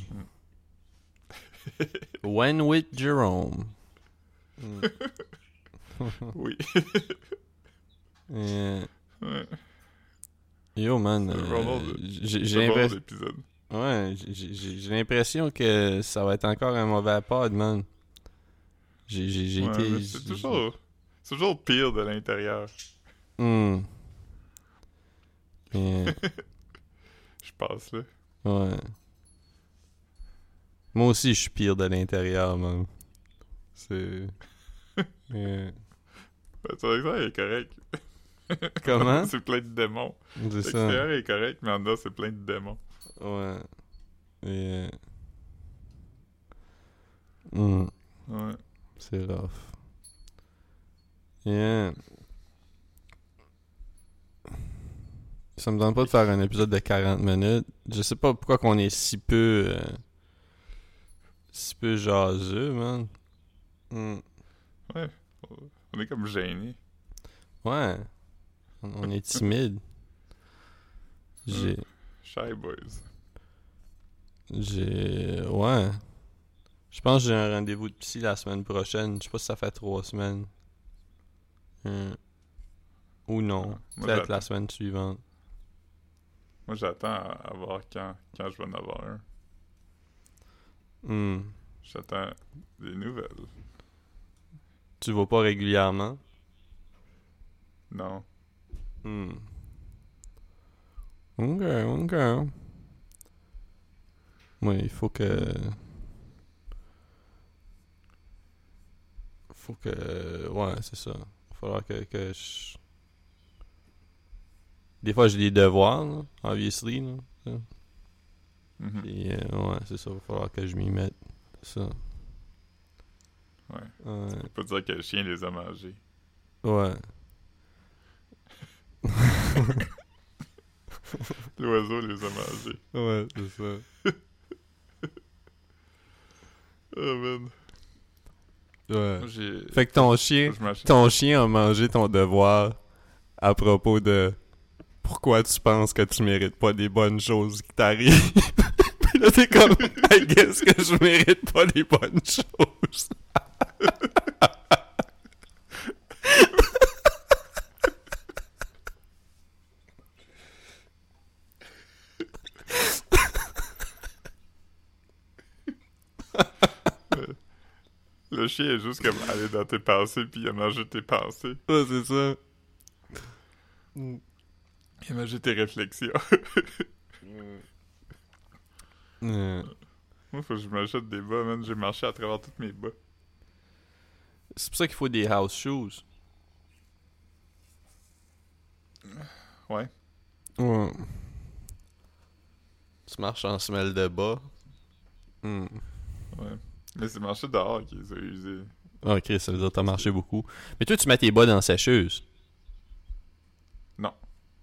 When with Jerome. Hmm. Oui. Yeah. ouais. Yo, man. Euh, j'ai l'impression. Ouais, j'ai- l'impression que ça va être encore un mauvais pod, man. J'ai Ouais, été. C'est toujours, toujours pire de l'intérieur, Hmm. je pense, là. Ouais. Moi aussi, je suis pire de l'intérieur, man. C'est. Yeah. Ben, ton extérieur est correct. Comment? c'est plein de démons. L'extérieur est correct, mais en dedans, c'est plein de démons. Ouais. Yeah. Hmm. Ouais. C'est rough. Yeah. Ça me donne pas de faire un épisode de 40 minutes. Je sais pas pourquoi qu'on est si peu... euh, si peu jaseux, man. Hmm. On est comme gênés. Ouais. On on est timide. J'ai... Shy boys. J'ai... Ouais. Je pense que j'ai un rendez-vous de psy la semaine prochaine. Je sais pas si ça fait trois semaines. Hmm. Ou non. Peut-être la semaine suivante. Moi, j'attends à, à voir quand, quand je vais en avoir un. Hmm. J'attends des nouvelles. Tu vas pas régulièrement? Non. Hmm. Ok, ok. Oui, il faut que... Faut que... Ouais, c'est ça. Il va falloir que, que je... Des fois, j'ai des devoirs, là, obviously. Là. Mhm. Puis, euh, ouais, c'est ça. Il va falloir que je m'y mette. Ça. Ouais. Ouais. Faut pas dire que le chien les a mangés. Ouais. L'oiseau les a mangés. Ouais, c'est ça. Oh man. Ouais. Fait que ton chien... Ton chien a mangé ton devoir à propos de pourquoi tu penses que tu mérites pas des bonnes choses qui t'arrivent? Puis là, t'es comme, I guess que je mérite pas des bonnes choses. Le chien est juste comme aller dans tes pensées puis il a mangé tes pensées. Ouais, c'est ça. Mangé tes réflexions. Ouais. Moi, faut que je m'achète des bas, man. J'ai marché à travers toutes mes bas. C'est pour ça qu'il faut des house shoes. Ouais. Ouais. Tu marches en semelle de bas. Hmm. Ouais. Mais c'est marché dehors qui les a usés. Ah, ok, ça veut dire que t'as marché beaucoup. Mais toi, tu mets tes bas dans la sécheuse. Non.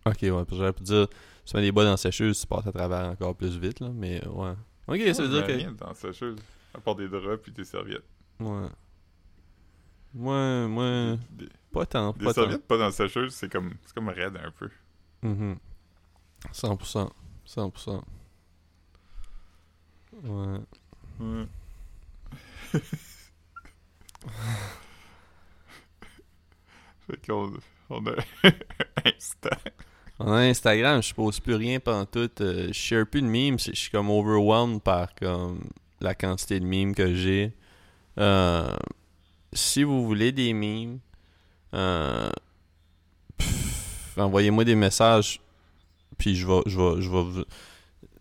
Ok, ouais, j'aurais pu dire, tu mets des bas dans la sécheuse, tu passes à travers encore plus vite, là, mais ouais. Ok, ça veut dire que... rien dans la sécheuse. À part des draps puis des serviettes. Ouais. Ouais, ouais, Des, pas tant, des pas tant. serviettes pas dans la sécheuse, c'est comme, c'est comme raide un peu. Mhm. 100%. 100%. Ouais. Ouais. fait qu'on on a Insta. On a Instagram, je pose plus rien pendant tout. je share plus de memes, je suis comme overwhelmed par comme la quantité de memes que j'ai. Euh, si vous voulez des memes, euh, envoyez-moi des messages, puis je vais, je vais, je vais.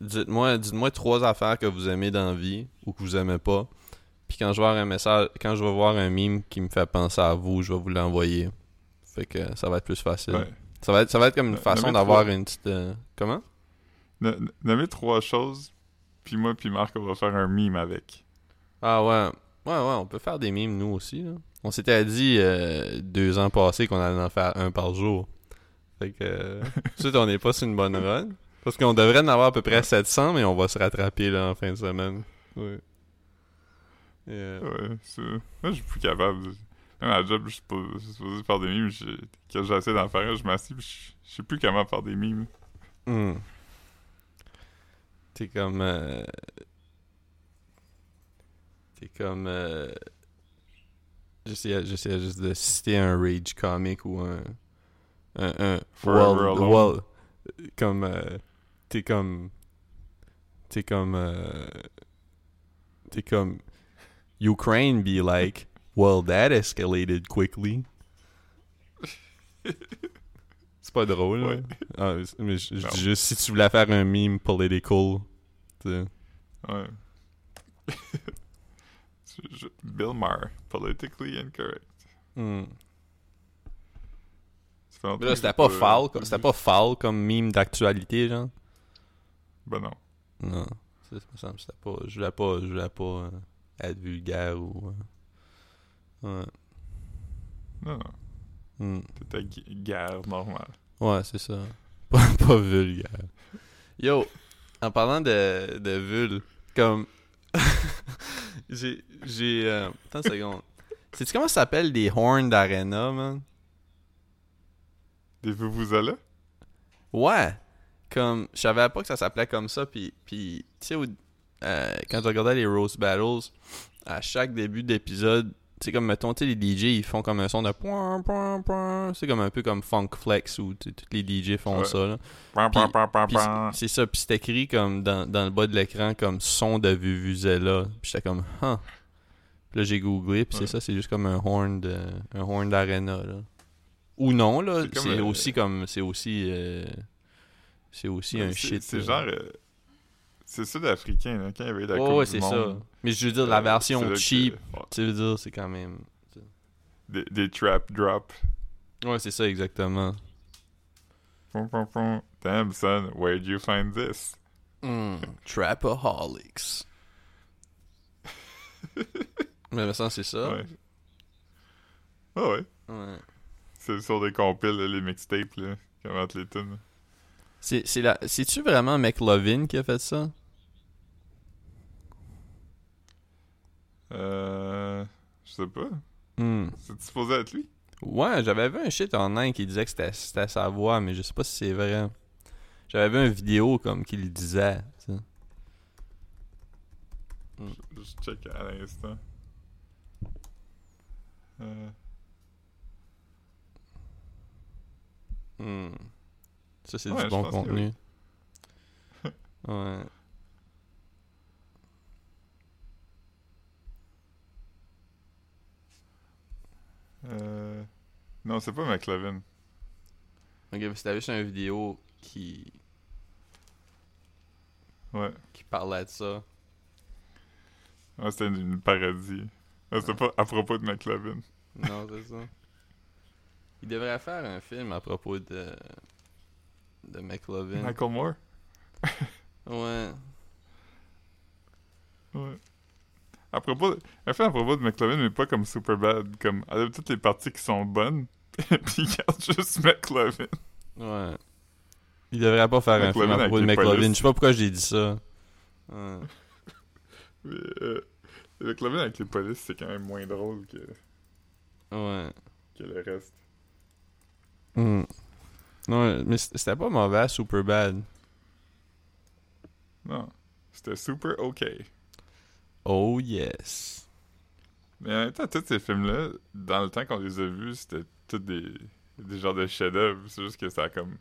Dites-moi, dites-moi trois affaires que vous aimez dans la vie ou que vous aimez pas. Puis quand je vais un message, quand je vais voir un meme qui me fait penser à vous, je vais vous l'envoyer. Fait que ça va être plus facile. Ça va être, ça va être comme une façon d'avoir une petite. euh, comment? Nommez trois choses, puis moi puis Marc, on va faire un meme avec. Ah ouais. Ouais, ouais, on peut faire des mimes nous aussi. Là. On s'était dit euh, deux ans passés qu'on allait en faire un par jour. Fait que. Euh, tout de suite, on n'est pas sur une bonne run. Parce qu'on devrait en avoir à peu près 700, mais on va se rattraper là en fin de semaine. Oui. Et, euh, Ouais, c'est... Moi, je suis plus capable. À la job, je suis je supposé faire des memes. j'ai- Quand j'essaie d'en faire je m'assieds, puis je je sais plus comment faire des memes. Hmm. T'es comme. euh, T'es comme. euh, J'essayais juste de citer un rage comic ou un. Un. un Forever Alone. well, comme. euh, T'es comme. T'es comme. euh, T'es comme. Ukraine be like. Well, that escalated quickly. C'est pas drôle, là. Ouais. Ah, mais je, dis juste si tu voulais faire un meme political. tu sais. Ouais. Bill Maher, politically incorrect. Longtemps Mais là, c'était pas foul, c'était pas foul comme meme d'actualité, genre? Ben non. Non, c'est ça me semble, c'était pas. Je voulais pas, je voulais pas euh, être vulgaire ou. euh, ouais. Non, non. Hmm. C'était gu- guerre normale. Ouais, c'est ça. Pas, pas vulgaire. Yo, en parlant de, de vul, comme. j'ai. J'ai. Euh... Attends une seconde. Sais-tu comment ça s'appelle des horns d'arena, man? Des vuvuzelas? Ouais. Comme, je savais pas que ça s'appelait comme ça, puis, puis tu sais, euh, quand je regardais les Rose Battles, à chaque début d'épisode, c'est comme, mettons, tu sais, les DJ, ils font comme un son de point, point, point. C'est comme un peu comme Funk Flex, où sais, tous les DJ font Ouais. ça, là. C'est ça, puis c'est écrit comme dans, dans le bas de l'écran, comme son de Vuvuzela. Puis j'étais comme, huh. Puis là, j'ai googlé, puis Ouais. c'est ça, c'est juste comme un horn de, un horn d'arena, là. Ou non, là, C'est euh, aussi comme, c'est aussi, euh, c'est aussi un shit. C'est genre. euh, c'est sud-africain, là, quand il y avait la Coupe ouais, du c'est ça. Monde. Mais je veux dire, la Euh, version que- cheap, tu veux dire, c'est quand même. Des, des trap drops. Ouais, c'est ça, exactement. Pom, pom, pom. Damn, son, where'd you find this? Mm, Trapaholics. Mais ça, c'est ça. Ouais. Ah ouais. Ouais. C'est sur des compiles, là, les mixtapes, là, mettent les tunes. C'est, c'est la... C'est-tu vraiment McLovin qui a fait ça? Euh. Je sais pas. Hmm. C'est supposé être lui? Ouais, j'avais vu un shit en ligne qui disait que c'était, sa voix, mais je sais pas si c'est vrai. J'avais vu une vidéo comme qui le disait. tu sais. Je, je check à l'instant. Euh. Hmm. Ça, c'est Ouais, du bon que contenu. ouais. Euh. Non, c'est pas McLovin. Ok, c'était juste une vidéo qui, Ouais. qui parlait de ça. Ouais, c'était une, une parodie. Ah, c'était pas à propos de McLovin. Non, c'est ça. Il devrait faire un film à propos de. de McLovin. Michael Moore? Ouais. Ouais. À propos, de... un film à propos de McLovin, mais pas comme Superbad, comme elle a toutes les parties qui sont bonnes, puis il garde juste McLovin. Ouais. Il devrait pas faire un film à propos de McLovin. Je sais pas pourquoi j'ai dit ça. Ouais. Mais, euh, McLovin avec les polices, c'est quand même moins drôle que, Ouais. que le reste. Hmm. Non, mais c'était pas mauvais, super bad. Non. C'était super ok. Oh yes. Mais en même temps, tous ces films-là, dans le temps qu'on les a vus, c'était tous des, des genres de chefs-d'œuvre. C'est juste que ça a comme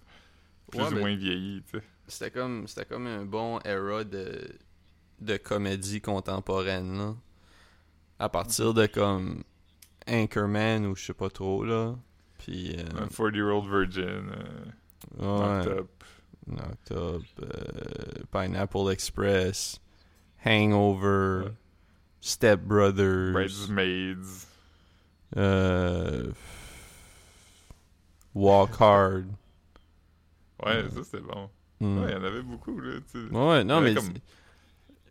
plus Ouais, ou moins vieilli, tu sais. C'était comme c'était comme un bon era de de comédie contemporaine là. À partir de comme Anchorman ou je sais pas trop là. Puis euh, Un 40-Year-Old Virgin, euh, ouais, Knocked Up. Knocked Up, euh, Pineapple Express, Hangover. Step Brothers, Bridesmaids. euh, Walk Hard. Ouais, ça c'était bon. Hmm. Ouais, il y en avait beaucoup, là. Ouais, non, mais. comme-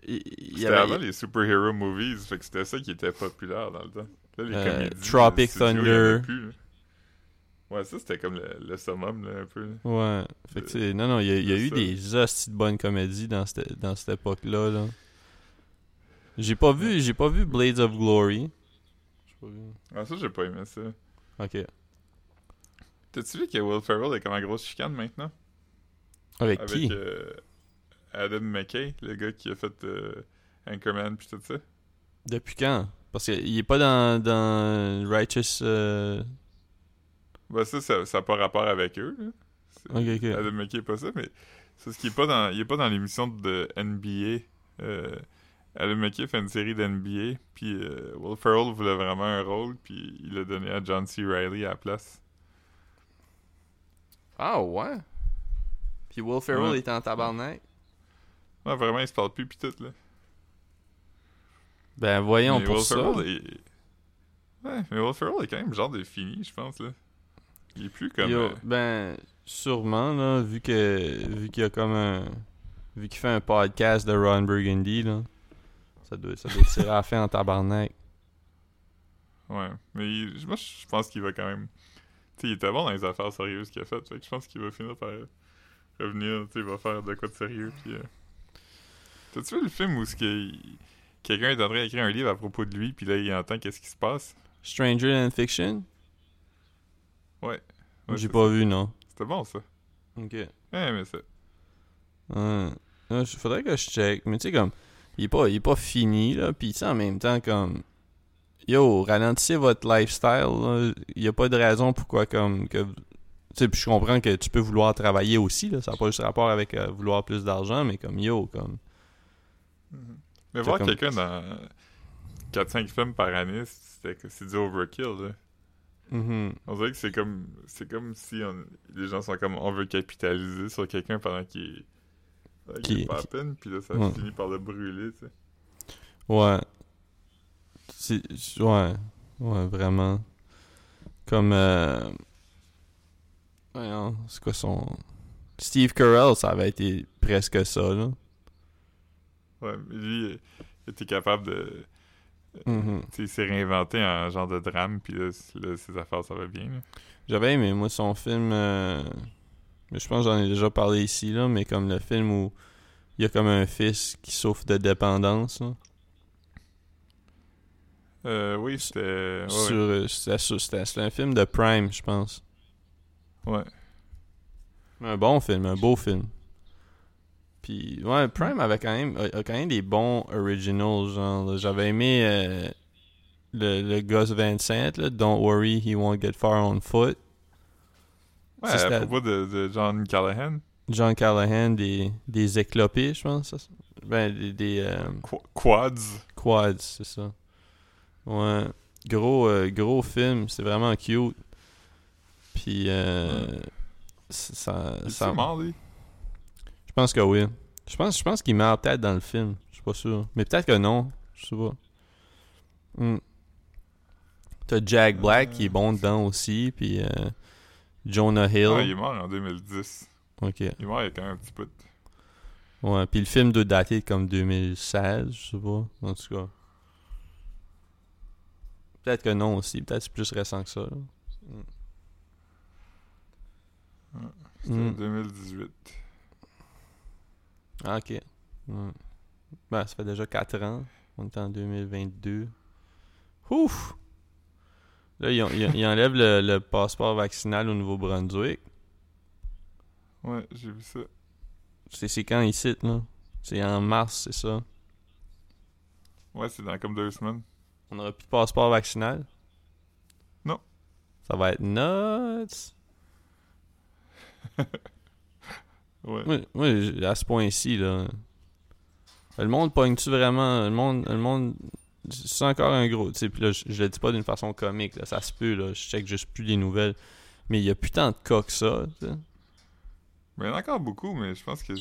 C'était avait- avant les superhero movies, fait que c'était ça qui était populaire dans le temps. Là, les Euh, comédies, Tropic studio, Thunder. plus. Ouais, ça c'était comme le, le summum, là, un peu. là. Ouais. Fait que, sais, non, non, il y a, y eu des hosties de bonnes comédies dans cette, dans cette époque-là. Là. J'ai pas vu, j'ai pas vu Blades of Glory. J'ai pas vu. Ah, ça, j'ai pas aimé ça. Ok. T'as-tu vu que Will Ferrell est comme en grosse chicane maintenant? Avec, Avec qui? euh, Adam McKay, le gars qui a fait euh, Anchorman pis tout ça. Depuis quand? Parce qu'il est pas dans, dans Righteous. euh, Bah ça, ça n'a pas rapport avec eux, là. Adam McKay est pas ça, mais c'est ce qui est pas dans... Il est pas dans l'émission de NBA. Euh, Adam McKay fait une série d'NBA, puis euh, Will Ferrell voulait vraiment un rôle, puis il l'a donné à John C. Reilly à la place. Ah ouais Puis Will Ferrell Ouais. est en tabarnak. Ouais, vraiment, il se parle plus pis tout, là. Ben voyons Mais pour Will ça. Ferrell est... Ouais, mais Will Ferrell est quand même genre de fini, je pense, là. Il est plus comme... Yo, euh, ben, sûrement, là, vu que vu qu'il y a comme un. Vu qu'il fait un podcast de Ron Burgundy, là. Ça doit, ça doit tirer à la fin en tabarnak. Ouais, mais il- moi, je pense qu'il va quand même... Tu sais, il était bon dans les affaires sérieuses qu'il a faites, fait que je pense qu'il va finir par euh, revenir, tu sais, il va faire de quoi de sérieux, puis... euh, T'as-tu vu le film où que quelqu'un est en train d'écrire un livre à propos de lui, puis là, il entend qu'est-ce qui se passe? Stranger Than Fiction? Ouais, J'ai pas ça. vu, non. C'était bon, ça. Ok. Ouais, mais ça. Ouais. Faudrait que je check. Mais tu sais, comme, il est pas, il est pas fini, là. Puis tu sais, en même temps, comme, yo, ralentissez votre lifestyle, là. Il y a pas de raison pourquoi, comme, que. Tu sais, puis je comprends que tu peux vouloir travailler aussi, là. Ça n'a pas juste rapport avec euh, vouloir plus d'argent, mais comme, yo, comme. Mais C'est voir comme- quelqu'un dans 4-5 films par année, c'est c'est du overkill, là. Mhm. On dirait que c'est comme c'est comme si on- les gens sont comme on veut capitaliser sur quelqu'un pendant qu'il Qui- pas à peine, puis là ça Ouais. finit par le brûler, tu sais. Ouais. C'est. Ouais. Ouais, vraiment. Comme. Euh... Voyons, c'est quoi son. Steve Carell, ça avait été presque ça, là. Ouais, mais lui, il était capable de. Tu sais, il s'est réinventé en genre de drame, puis là, là, ses affaires, ça va bien. J'avais aimé, moi, son film. euh, Mais je pense que j'en ai déjà parlé ici, là, mais comme le film où il y a comme un fils qui souffre de dépendance, là. Euh, oui, c'était. Ouais, Sur, euh, c'était un film de Prime, je pense. ouais. Un bon film, un beau film. Puis, ouais, Prime avait quand même, a, quand même des bons originals, genre. J'avais aimé euh, le, le Gus Van Sant, là, Don't Worry, He Won't Get Far on Foot. Ouais, Ça, à propos de, de John Callahan, John Callahan, des, des éclopés, je pense. ça, ben, des, des euh, Qu- Quads. quads, c'est ça. Ouais. Gros, euh, gros film, c'est vraiment cute. Puis, euh, ça, ça, mort, lui? Je pense que oui. Je pense, je pense qu'il meurt peut-être dans le film. Je suis pas sûr. Mais peut-être que non. Je sais pas. Hmm. T'as Jack Black qui est bon dedans aussi. Puis euh, Jonah Hill. Ah, il est mort en 2010. Ok. Il est mort il y a quand même un petit peu. Ouais, puis le film doit dater comme 2016, je sais pas. En tout cas. Peut-être que non aussi. Peut-être que c'est plus récent que ça. là. C'était Mm. en 2018. Ah, ok. Ouais. Ben, ça fait déjà 4 ans. On est en 2022. Ouf! Là, ils, ont- ils- ils enlèvent le, le passeport vaccinal au Nouveau-Brunswick. Ouais, j'ai vu ça. C'est c'est quand ici, là? C'est en mars, c'est ça? Ouais, c'est dans comme deux semaines. On n'aura plus de passeport vaccinal? Non. Ça va être nuts! Ouais. Moi, moi, à ce point-ci, là. Le monde pogne-tu vraiment? Le monde. Le monde. C'est encore un gros. Puis là, je, je le dis pas d'une façon comique, là. Ça se peut, là. Je check juste plus les nouvelles. Mais il y a plus tant de cas que ça, tu sais. Mais il y en a encore beaucoup, mais je pense que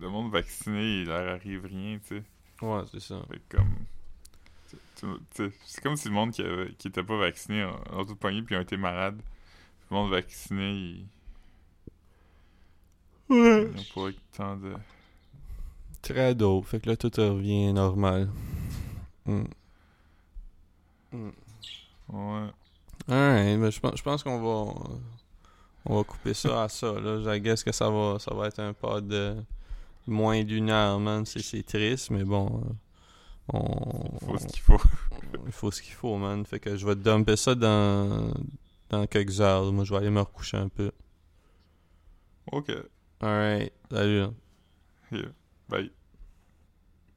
le monde vacciné, il leur arrive rien, tu sais. Ouais, c'est ça. Fait comme. C'est comme si le monde qui, avait, qui était pas vacciné ont, tout pogné puis ont été malades. Le monde vacciné, il. Ouais. Il n'y a pas eu tant de. Très dope. Fait que là, tout revient normal. Hmm. Hmm. Ouais. Alright, ben, je pense, je pense qu'on va on va couper ça à ça là. Je guess que ça va ça va être un pas de moins d'une heure, man. C'est triste, mais bon. euh, On, Faut ce qu'il faut. il faut ce qu'il faut, man. Fait que je vais te dumper ça dans dans quelques heures. Moi, je vais aller me recoucher un peu. Ok. Alright, salut. là. Yeah. Bye.